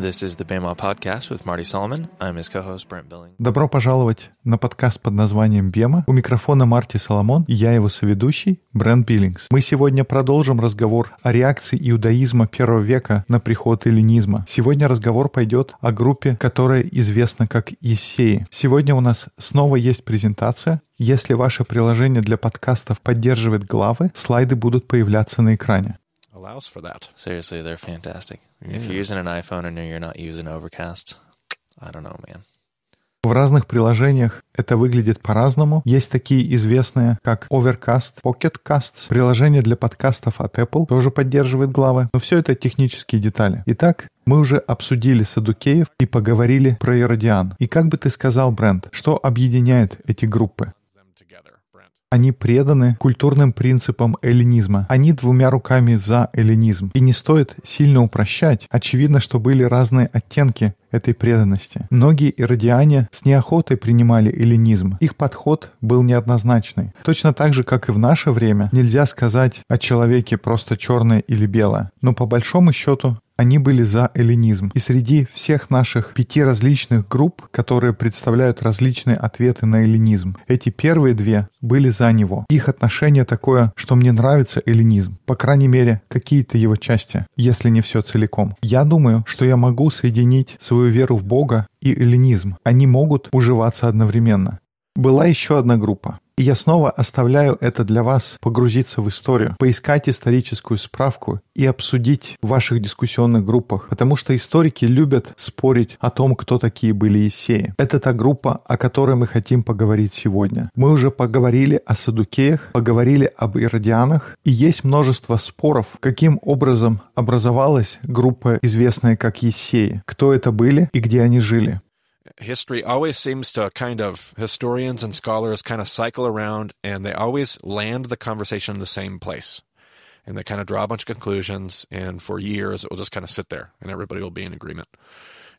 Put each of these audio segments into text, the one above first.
This is the Bema Podcast with Marty Solomon. I'm his co-host Brent Billing. Добро пожаловать на подкаст под названием «Бема». У микрофона Марти Соломон и я его соведущий Брент Биллингс. Мы сегодня продолжим разговор о реакции иудаизма первого века на приход эллинизма. Сегодня разговор пойдет о группе, которая известна как Ессеи. Сегодня у нас снова есть презентация. Если ваше приложение для подкастов поддерживает главы, слайды будут появляться на экране. Allows for that. Seriously, they're fantastic. If you're using an iPhone and you're not using Overcast, I don't know, man. В разных приложениях это выглядит по-разному. Есть такие известные, как Overcast, Pocket Casts. Приложение для подкастов от Apple тоже поддерживает главы. Но все это технические детали. Итак, мы уже обсудили Садукеев и поговорили про Иродиан. И как бы ты сказал, Брент, что объединяет эти группы? Они преданы культурным принципам эллинизма. Они двумя руками за эллинизм. И не стоит сильно упрощать. Очевидно, что были разные оттенки этой преданности. Многие иродиане с неохотой принимали эллинизм. Их подход был неоднозначный. Точно так же, как и в наше время, нельзя сказать о человеке просто черное или белое. Но по большому счету они были за эллинизм. И среди всех наших пяти различных групп, которые представляют различные ответы на эллинизм, эти первые две были за него. Их отношение такое, что мне нравится эллинизм. По крайней мере, какие-то его части, если не все целиком. Я думаю, что я могу соединить свою веру в Бога и эллинизм. Они могут уживаться одновременно. Была еще одна группа. И я снова оставляю это для вас погрузиться в историю, поискать историческую справку и обсудить в ваших дискуссионных группах, потому что историки любят спорить о том, кто такие были Есеи. Это та группа, о которой мы хотим поговорить сегодня. Мы уже поговорили о Садукеях, поговорили об Иродианах, и есть множество споров, каким образом образовалась группа, известная как Есеи, кто это были и где они жили. History always seems to kind of, historians and scholars kind of cycle around and they always land the conversation in the same place. And they kind of draw a bunch of conclusions, and for years it will just kind of sit there and everybody will be in agreement.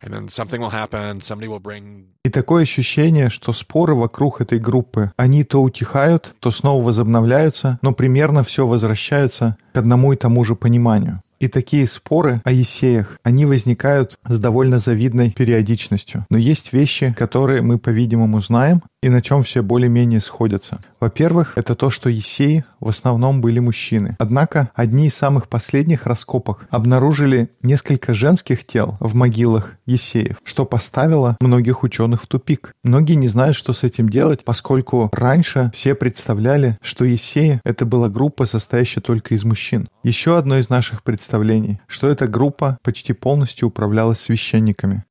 And then something will happen, somebody will bring И такое ощущение, что споры вокруг этой группы, они то утихают, то снова возобновляются, но примерно все возвращается к одному и тому же пониманию. И такие споры о Есеях, они возникают с довольно завидной периодичностью. Но есть вещи, которые мы, по-видимому, знаем, и на чем все более-менее сходятся. Во-первых, это то, что Есеи в основном были мужчины. Однако одни из самых последних раскопок обнаружили несколько женских тел в могилах Есеев, что поставило многих ученых в тупик. Многие не знают, что с этим делать, поскольку раньше все представляли, что Есеи — это была группа, состоящая только из мужчин. Еще одно из наших представлений, что эта группа почти полностью управлялась священниками.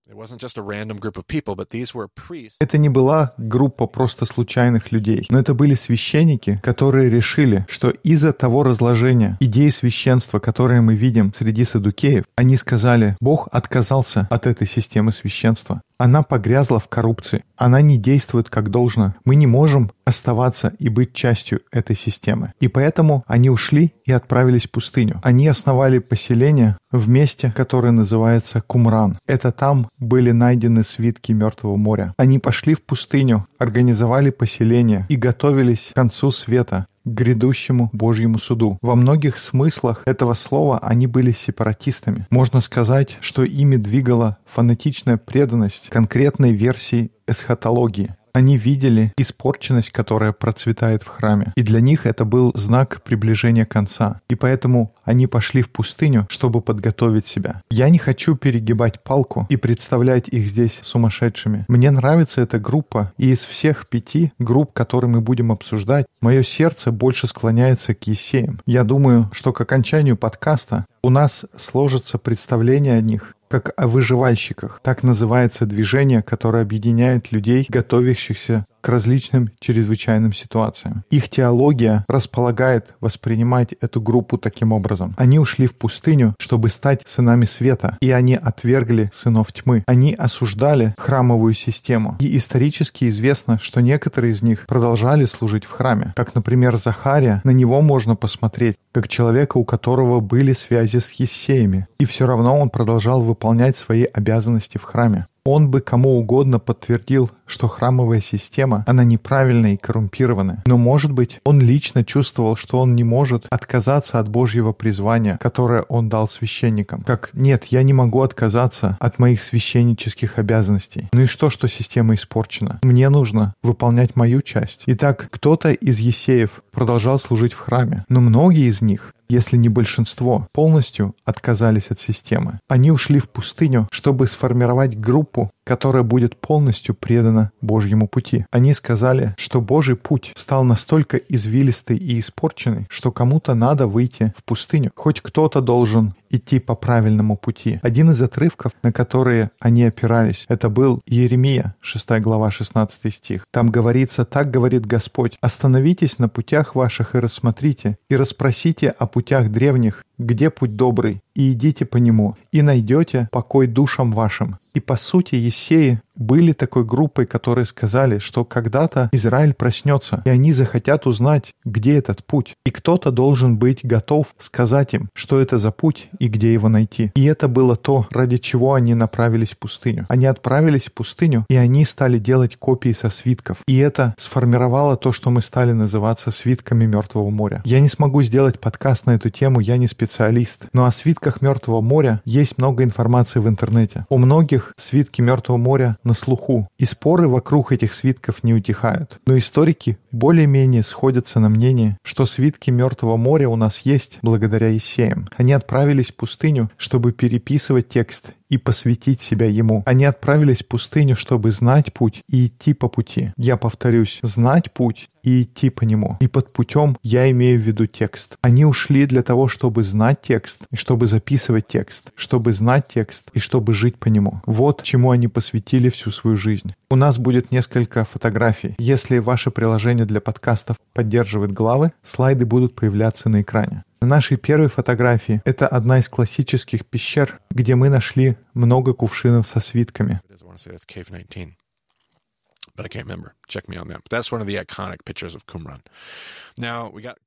Это не была группа просто случайных людей, но это были священники, которые решили, что из-за того разложения идеи священства, которые мы видим среди садукеев, они сказали, Бог отказался от этой системы священства. Она погрязла в коррупции. Она не действует как должно. Мы не можем оставаться и быть частью этой системы. И поэтому они ушли и отправились в пустыню. Они основали поселение в месте, которое называется Кумран. Это там были найдены свитки Мертвого моря. Они пошли в пустыню, организовали поселение и готовились к концу света, к грядущему Божьему суду. Во многих смыслах этого слова они были сепаратистами. Можно сказать, что ими двигала фанатичная преданность конкретной версии эсхатологии. Они видели испорченность, которая процветает в храме. И для них это был знак приближения конца. И поэтому они пошли в пустыню, чтобы подготовить себя. Я не хочу перегибать палку и представлять их здесь сумасшедшими. Мне нравится эта группа, и из всех пяти групп, которые мы будем обсуждать, мое сердце больше склоняется к Есеям. Я думаю, что к окончанию подкаста у нас сложится представление о них, как о выживальщиках. Так называется движение, которое объединяет людей, готовящихся к различным чрезвычайным ситуациям. Их теология располагает воспринимать эту группу таким образом. Они ушли в пустыню, чтобы стать сынами света, и они отвергли сынов тьмы. Они осуждали храмовую систему. И исторически известно, что некоторые из них продолжали служить в храме. Как, например, Захария, на него можно посмотреть, как человека, у которого были связи с Ессеями. И все равно он продолжал выполнять свои обязанности в храме. Он бы кому угодно подтвердил, что храмовая система, она неправильная и коррумпированная. Но, может быть, он лично чувствовал, что он не может отказаться от Божьего призвания, которое он дал священникам. Как «нет, я не могу отказаться от моих священнических обязанностей». Ну и что, что система испорчена? Мне нужно выполнять мою часть. Итак, кто-то из есеев продолжал служить в храме, но многие из них если не большинство, полностью отказались от системы. Они ушли в пустыню, чтобы сформировать группу, которая будет полностью предана Божьему пути. Они сказали, что Божий путь стал настолько извилистый и испорченный, что кому-то надо выйти в пустыню. Хоть кто-то должен идти по правильному пути. Один из отрывков, на которые они опирались, это был Иеремия, 6 глава, 16 стих. Там говорится, так говорит Господь, остановитесь на путях ваших и рассмотрите, и расспросите о путях древних, где путь добрый, и идите по нему, и найдете покой душам вашим. И по сути Есеи были такой группой, которые сказали, что когда-то Израиль проснется, и они захотят узнать, где этот путь. И кто-то должен быть готов сказать им, что это за путь и где его найти. И это было то, ради чего они направились в пустыню. Они отправились в пустыню, и они стали делать копии со свитков. И это сформировало то, что мы стали называться свитками Мертвого моря. Я не смогу сделать подкаст на эту тему, я не специалист. Но о свитках Мертвого моря есть много информации в интернете. У многих свитки Мертвого моря на слуху, и споры вокруг этих свитков не утихают. Но историки более-менее сходятся на мнении, что свитки Мертвого моря у нас есть благодаря Есеям. Они отправились в пустыню, чтобы переписывать текст и посвятить себя Ему. Они отправились в пустыню, чтобы знать путь и идти по пути. Я повторюсь, знать путь и идти по нему. И под путем я имею в виду текст. Они ушли для того, чтобы знать текст, и чтобы записывать текст, чтобы знать текст и чтобы жить по нему. Вот чему они посвятили всю свою жизнь. У нас будет несколько фотографий. Если ваше приложение для подкастов поддерживает главы, слайды будут появляться на экране. На нашей первой фотографии это одна из классических пещер, где мы нашли много кувшинов со свитками.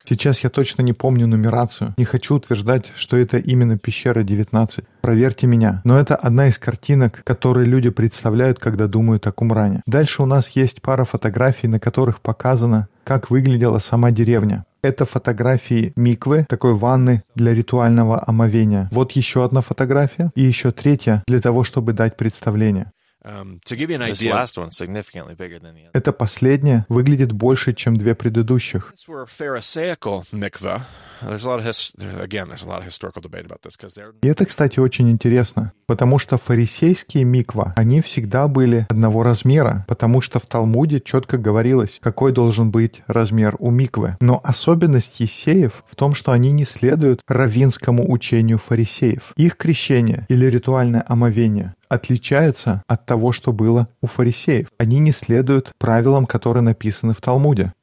Сейчас я точно не помню нумерацию. Не хочу утверждать, что это именно пещера 19. Проверьте меня. Но это одна из картинок, которые люди представляют, когда думают о Кумране. Дальше у нас есть пара фотографий, на которых показано, как выглядела сама деревня. Это фотографии миквы, такой ванны для ритуального омовения. Вот еще одна фотография и еще третья для того, чтобы дать представление. Um, Это последнее выглядит больше, чем две предыдущих. И это, кстати, очень интересно, потому что фарисейские миква, они всегда были одного размера, потому что в Талмуде четко говорилось, какой должен быть размер у миквы. Но особенность есеев в том, что они не следуют равинскому учению фарисеев. Их крещение или ритуальное омовение отличается от того, что было у фарисеев. Они не следуют правилам, которые написаны в Талмуде.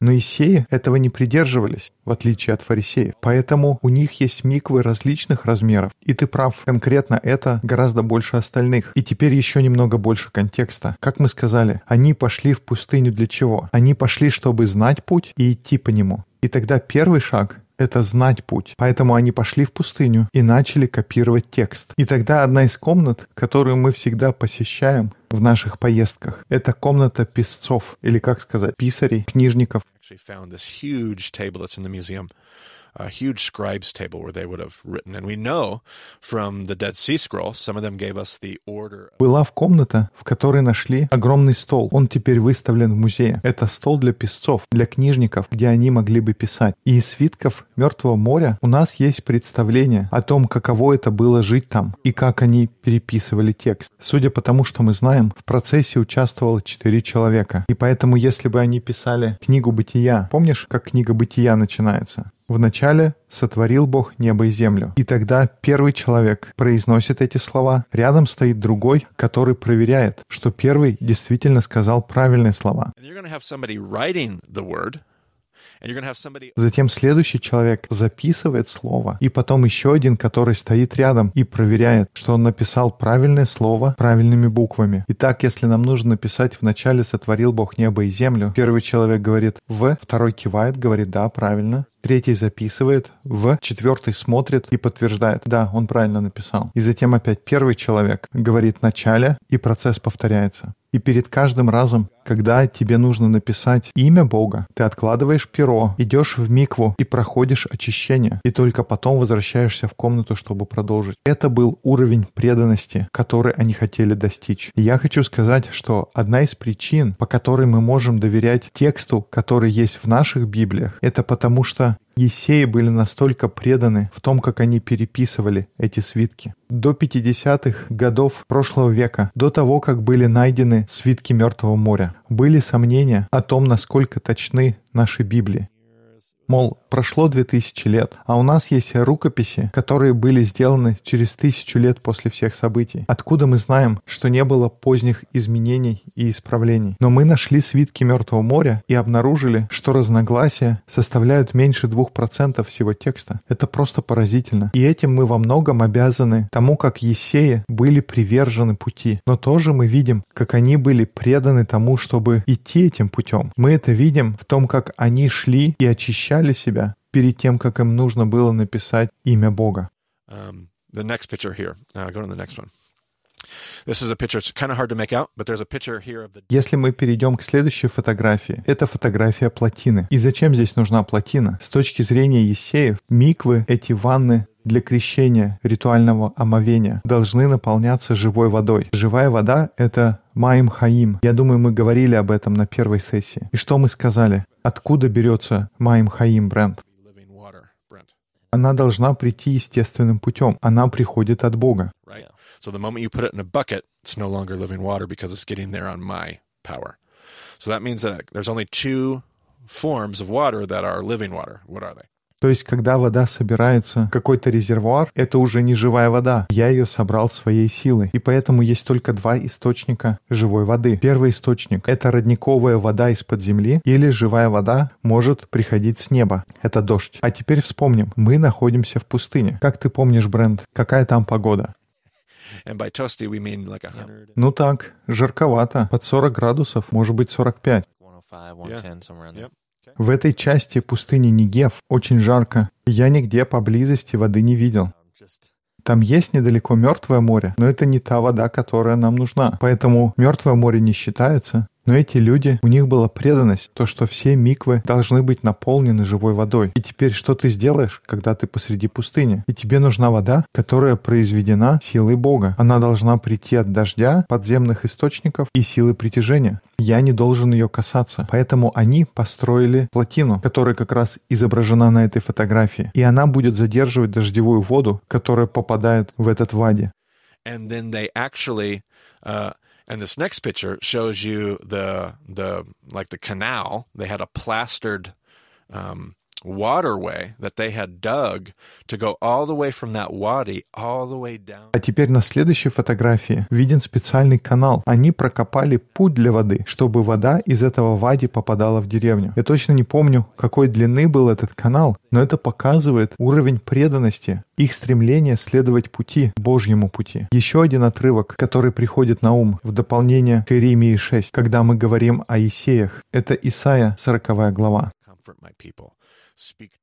Но Исеи этого не придерживались, в отличие от фарисеев. Поэтому у них есть миквы различных размеров. И ты прав, конкретно это гораздо больше остальных. И теперь еще немного больше контекста. Как мы сказали, они пошли в пустыню для чего? Они пошли, чтобы знать путь и идти по нему. И тогда первый шаг это знать путь. Поэтому они пошли в пустыню и начали копировать текст. И тогда одна из комнат, которую мы всегда посещаем в наших поездках, это комната писцов, или как сказать, писарей, книжников a huge scribes table where they would have written. And we know from the Dead Sea Scroll, some of them gave us the order. Была в комната, в которой нашли огромный стол. Он теперь выставлен в музее. Это стол для писцов, для книжников, где они могли бы писать. И из свитков Мертвого моря у нас есть представление о том, каково это было жить там и как они переписывали текст. Судя по тому, что мы знаем, в процессе участвовало четыре человека. И поэтому, если бы они писали книгу бытия, помнишь, как книга бытия начинается? Вначале сотворил Бог небо и землю. И тогда первый человек произносит эти слова, рядом стоит другой, который проверяет, что первый действительно сказал правильные слова. Затем следующий человек записывает слово, и потом еще один, который стоит рядом и проверяет, что он написал правильное слово правильными буквами. Итак, если нам нужно написать «вначале сотворил Бог небо и землю», первый человек говорит «в», второй кивает, говорит «да, правильно», Третий записывает, в четвертый смотрит и подтверждает, да, он правильно написал. И затем опять первый человек говорит в начале, и процесс повторяется. И перед каждым разом, когда тебе нужно написать имя Бога, ты откладываешь перо, идешь в микву и проходишь очищение, и только потом возвращаешься в комнату, чтобы продолжить. Это был уровень преданности, который они хотели достичь. И я хочу сказать, что одна из причин, по которой мы можем доверять тексту, который есть в наших Библиях, это потому что Есеи были настолько преданы в том, как они переписывали эти свитки. До 50-х годов прошлого века, до того, как были найдены свитки Мертвого моря, были сомнения о том, насколько точны наши Библии. Мол, прошло две тысячи лет, а у нас есть рукописи, которые были сделаны через тысячу лет после всех событий. Откуда мы знаем, что не было поздних изменений и исправлений? Но мы нашли свитки Мертвого моря и обнаружили, что разногласия составляют меньше двух процентов всего текста. Это просто поразительно. И этим мы во многом обязаны тому, как Есеи были привержены пути. Но тоже мы видим, как они были преданы тому, чтобы идти этим путем. Мы это видим в том, как они шли и очищали защищали себя перед тем, как им нужно было написать имя Бога. Um, the next picture here. Uh, go to the next one. Если мы перейдем к следующей фотографии, это фотография плотины. И зачем здесь нужна плотина? С точки зрения Есеев, миквы, эти ванны для крещения, ритуального омовения, должны наполняться живой водой. Живая вода — это Маим Хаим. Я думаю, мы говорили об этом на первой сессии. И что мы сказали? Откуда берется Маим Хаим, Брент? Она должна прийти естественным путем. Она приходит от Бога. So the moment you put it in a bucket, it's no longer living water because it's getting there on my power. So that means that there's only two forms of water that are living water. What are they? То есть, когда вода собирается в какой-то резервуар, это уже не живая вода. Я ее собрал своей силой. И поэтому есть только два источника живой воды. Первый источник — это родниковая вода из-под земли, или живая вода может приходить с неба. Это дождь. А теперь вспомним. Мы находимся в пустыне. Как ты помнишь, Брент, какая там погода? Like ну так, жарковато. Под 40 градусов, может быть 45. Yeah. В этой части пустыни Нигев очень жарко. Я нигде поблизости воды не видел. Там есть недалеко мертвое море, но это не та вода, которая нам нужна. Поэтому мертвое море не считается. Но эти люди, у них была преданность, то, что все миквы должны быть наполнены живой водой. И теперь что ты сделаешь, когда ты посреди пустыни? И тебе нужна вода, которая произведена силой Бога. Она должна прийти от дождя, подземных источников и силы притяжения. Я не должен ее касаться. Поэтому они построили плотину, которая как раз изображена на этой фотографии. И она будет задерживать дождевую воду, которая попадает в этот ваде. And then they actually, uh, And this next picture shows you the the like the canal. They had a plastered um, waterway that they had dug to go all the way from that wadi all the way down. А теперь на следующей фотографии виден специальный канал. Они прокопали путь для воды, чтобы вода из этого вади попадала в деревню. Я точно не помню, какой длины был этот канал, но это показывает уровень преданности, их стремление следовать пути, Божьему пути. Еще один отрывок, который приходит на ум в дополнение к Иеремии 6, когда мы говорим о Исеях. Это Исаия 40 глава.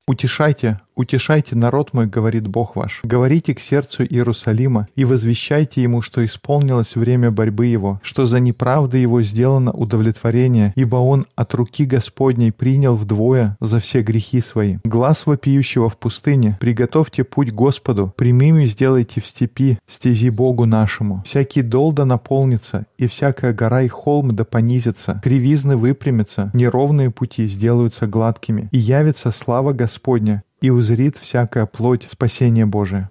«Утешайте, утешайте народ мой, говорит Бог ваш. Говорите к сердцу Иерусалима и возвещайте ему, что исполнилось время борьбы его, что за неправды его сделано удовлетворение, ибо он от руки Господней принял вдвое за все грехи свои. Глаз вопиющего в пустыне, приготовьте путь Господу, прямими сделайте в степи стези Богу нашему. Всякий дол да наполнится, и всякая гора и холм да понизится, кривизны выпрямятся, неровные пути сделаются гладкими, и явится слава Господня, и узрит всякая плоть спасение Божие.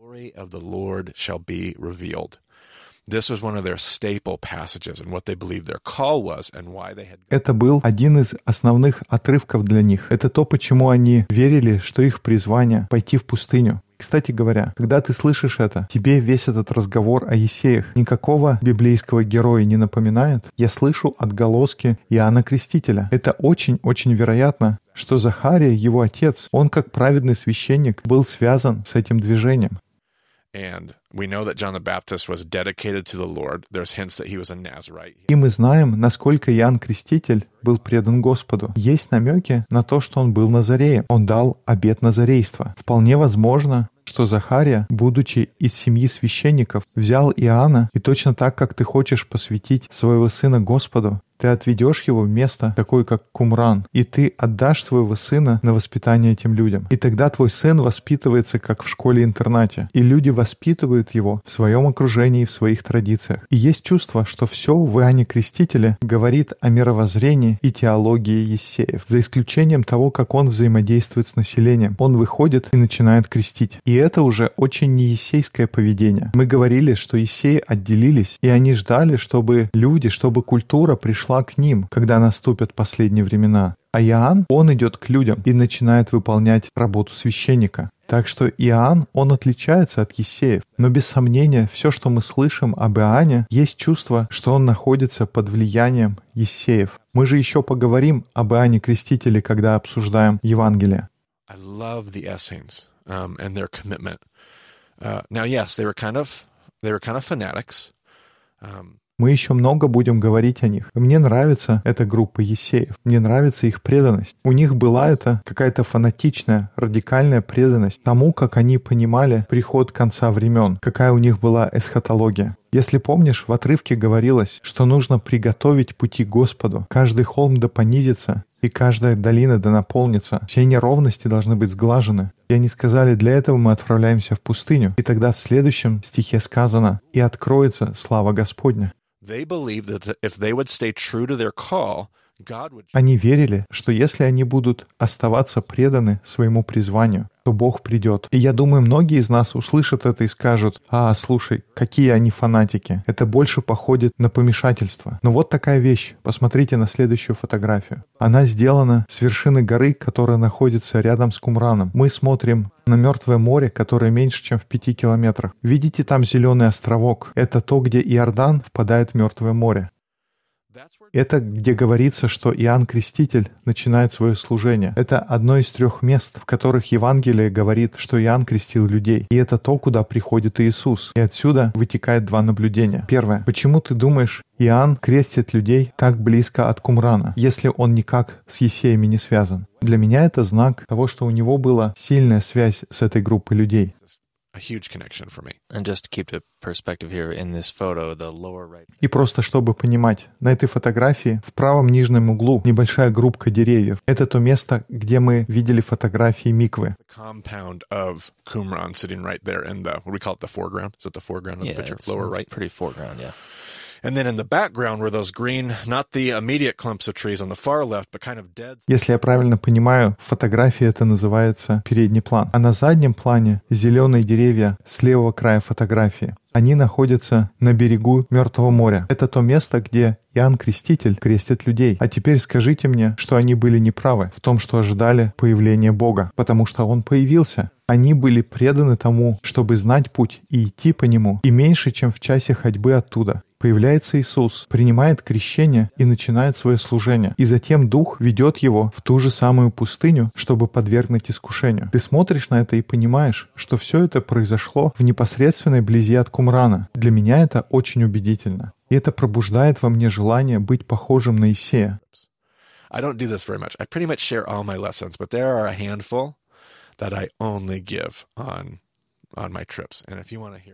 Это был один из основных отрывков для них. Это то, почему они верили, что их призвание — пойти в пустыню. Кстати говоря, когда ты слышишь это, тебе весь этот разговор о Есеях никакого библейского героя не напоминает? Я слышу отголоски Иоанна Крестителя. Это очень-очень вероятно, что Захария, его отец, он как праведный священник был связан с этим движением. And И мы знаем, насколько Иоанн Креститель был предан Господу. Есть намеки на то, что он был Назареем. Он дал обет Назарейства. Вполне возможно, что Захария, будучи из семьи священников, взял Иоанна и точно так, как ты хочешь посвятить своего сына Господу, ты отведешь его в место, такое как Кумран, и ты отдашь своего сына на воспитание этим людям. И тогда твой сын воспитывается как в школе-интернате, и люди воспитывают его в своем окружении, в своих традициях. И есть чувство, что все в Иоанне Крестителе говорит о мировоззрении и теологии Ессеев, за исключением того, как он взаимодействует с населением. Он выходит и начинает крестить. И это уже очень не ессейское поведение. Мы говорили, что Ессеи отделились, и они ждали, чтобы люди, чтобы культура пришла пришла к ним, когда наступят последние времена. А Иоанн, он идет к людям и начинает выполнять работу священника. Так что Иоанн, он отличается от Есеев. Но без сомнения, все, что мы слышим об Иоанне, есть чувство, что он находится под влиянием Есеев. Мы же еще поговорим об Иоанне Крестителе, когда обсуждаем Евангелие. Мы еще много будем говорить о них. Мне нравится эта группа Есеев. Мне нравится их преданность. У них была это какая-то фанатичная, радикальная преданность тому, как они понимали приход конца времен, какая у них была эсхатология. Если помнишь, в отрывке говорилось, что нужно приготовить пути Господу. Каждый холм да понизится, и каждая долина да наполнится. Все неровности должны быть сглажены. И они сказали, для этого мы отправляемся в пустыню. И тогда в следующем стихе сказано, «И откроется слава Господня». They believed that if they would stay true to their call, Они верили, что если они будут оставаться преданы своему призванию, то Бог придет. И я думаю, многие из нас услышат это и скажут, а, слушай, какие они фанатики. Это больше походит на помешательство. Но вот такая вещь. Посмотрите на следующую фотографию. Она сделана с вершины горы, которая находится рядом с Кумраном. Мы смотрим на Мертвое море, которое меньше, чем в пяти километрах. Видите там зеленый островок? Это то, где Иордан впадает в Мертвое море. Это где говорится, что Иоанн Креститель начинает свое служение. Это одно из трех мест, в которых Евангелие говорит, что Иоанн крестил людей. И это то, куда приходит Иисус. И отсюда вытекает два наблюдения. Первое. Почему ты думаешь, Иоанн крестит людей так близко от Кумрана, если он никак с Есеями не связан? Для меня это знак того, что у него была сильная связь с этой группой людей a huge connection for me. And just to keep the perspective here in this photo, the lower right. И просто чтобы понимать, на этой фотографии в правом нижнем углу небольшая группка деревьев. Это то место, где мы видели фотографии Миквы. The compound of Qumran sitting right there in the what we call it the foreground. Is it the foreground of yeah, the picture? It's, Lower it's right. Pretty foreground, yeah. Если я правильно понимаю, в фотографии это называется передний план. А на заднем плане зеленые деревья с левого края фотографии. Они находятся на берегу Мертвого моря. Это то место, где Иоанн Креститель крестит людей. А теперь скажите мне, что они были неправы в том, что ожидали появления Бога, потому что Он появился. Они были преданы тому, чтобы знать путь и идти по нему, и меньше, чем в часе ходьбы оттуда. Появляется Иисус, принимает крещение и начинает свое служение. И затем Дух ведет его в ту же самую пустыню, чтобы подвергнуть искушению. Ты смотришь на это и понимаешь, что все это произошло в непосредственной близи от Кумрана. Для меня это очень убедительно. И это пробуждает во мне желание быть похожим на Исея.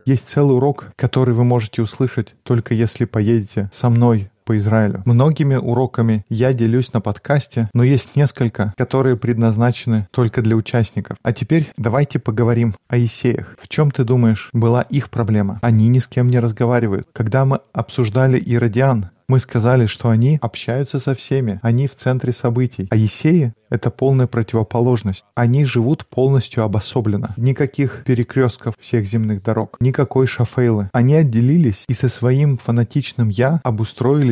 Есть целый урок, который вы можете услышать только если поедете со мной по Израилю. Многими уроками я делюсь на подкасте, но есть несколько, которые предназначены только для участников. А теперь давайте поговорим о Исеях. В чем ты думаешь была их проблема? Они ни с кем не разговаривают. Когда мы обсуждали Иродиан, мы сказали, что они общаются со всеми, они в центре событий. А Есеи — это полная противоположность. Они живут полностью обособленно. Никаких перекрестков всех земных дорог, никакой шафейлы. Они отделились и со своим фанатичным «я»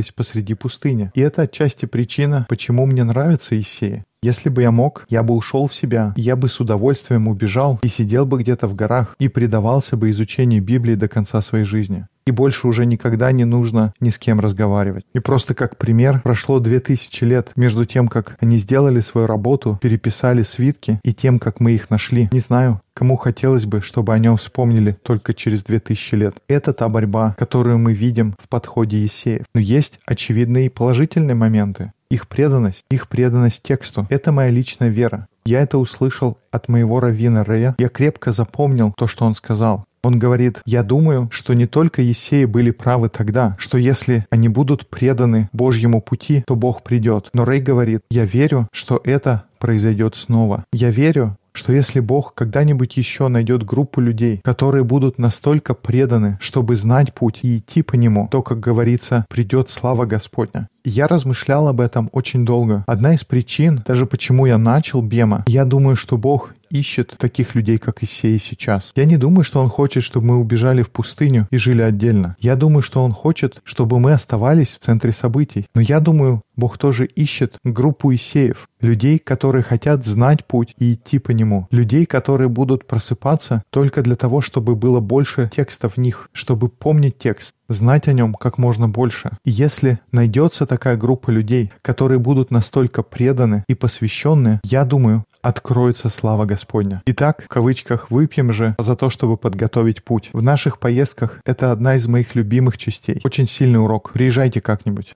обустроились посреди пустыни. И это отчасти причина, почему мне нравятся Есеи. Если бы я мог, я бы ушел в себя, я бы с удовольствием убежал и сидел бы где-то в горах и предавался бы изучению Библии до конца своей жизни и больше уже никогда не нужно ни с кем разговаривать. И просто как пример, прошло две тысячи лет между тем, как они сделали свою работу, переписали свитки, и тем, как мы их нашли. Не знаю, кому хотелось бы, чтобы о нем вспомнили только через две тысячи лет. Это та борьба, которую мы видим в подходе Есеев. Но есть очевидные положительные моменты. Их преданность, их преданность тексту — это моя личная вера. Я это услышал от моего раввина Рея. Я крепко запомнил то, что он сказал. Он говорит, я думаю, что не только Есеи были правы тогда, что если они будут преданы Божьему пути, то Бог придет. Но Рей говорит, я верю, что это произойдет снова. Я верю, что если Бог когда-нибудь еще найдет группу людей, которые будут настолько преданы, чтобы знать путь и идти по нему, то, как говорится, придет слава Господня. Я размышлял об этом очень долго. Одна из причин, даже почему я начал Бема, я думаю, что Бог ищет таких людей, как Исеи сейчас. Я не думаю, что он хочет, чтобы мы убежали в пустыню и жили отдельно. Я думаю, что он хочет, чтобы мы оставались в центре событий. Но я думаю, Бог тоже ищет группу Исеев, людей, которые хотят знать путь и идти по нему, людей, которые будут просыпаться только для того, чтобы было больше текстов в них, чтобы помнить текст, знать о нем как можно больше. И если найдется такая группа людей, которые будут настолько преданы и посвященные, я думаю, откроется слава Господня. Итак, в кавычках, выпьем же за то, чтобы подготовить путь. В наших поездках это одна из моих любимых частей. Очень сильный урок. Приезжайте как-нибудь.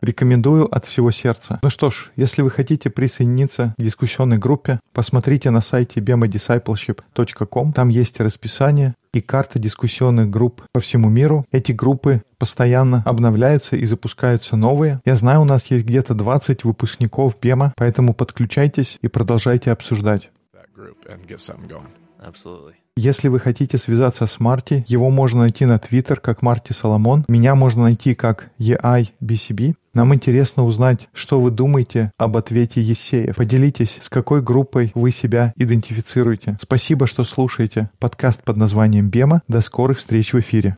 Рекомендую от всего сердца. Ну что ж, если вы хотите присоединиться к дискуссионной группе, посмотрите на сайте bemadiscipleship.com. Там есть расписание и карта дискуссионных групп по всему миру. Эти группы постоянно обновляются и запускаются новые. Я знаю, у нас есть где-то 20 выпускников БЕМа, поэтому подключайтесь и продолжайте обсуждать. Absolutely. Если вы хотите связаться с Марти, его можно найти на Твиттер как Марти Соломон. Меня можно найти как EIBCB. Нам интересно узнать, что вы думаете об ответе Есея. Поделитесь, с какой группой вы себя идентифицируете. Спасибо, что слушаете подкаст под названием «Бема». До скорых встреч в эфире.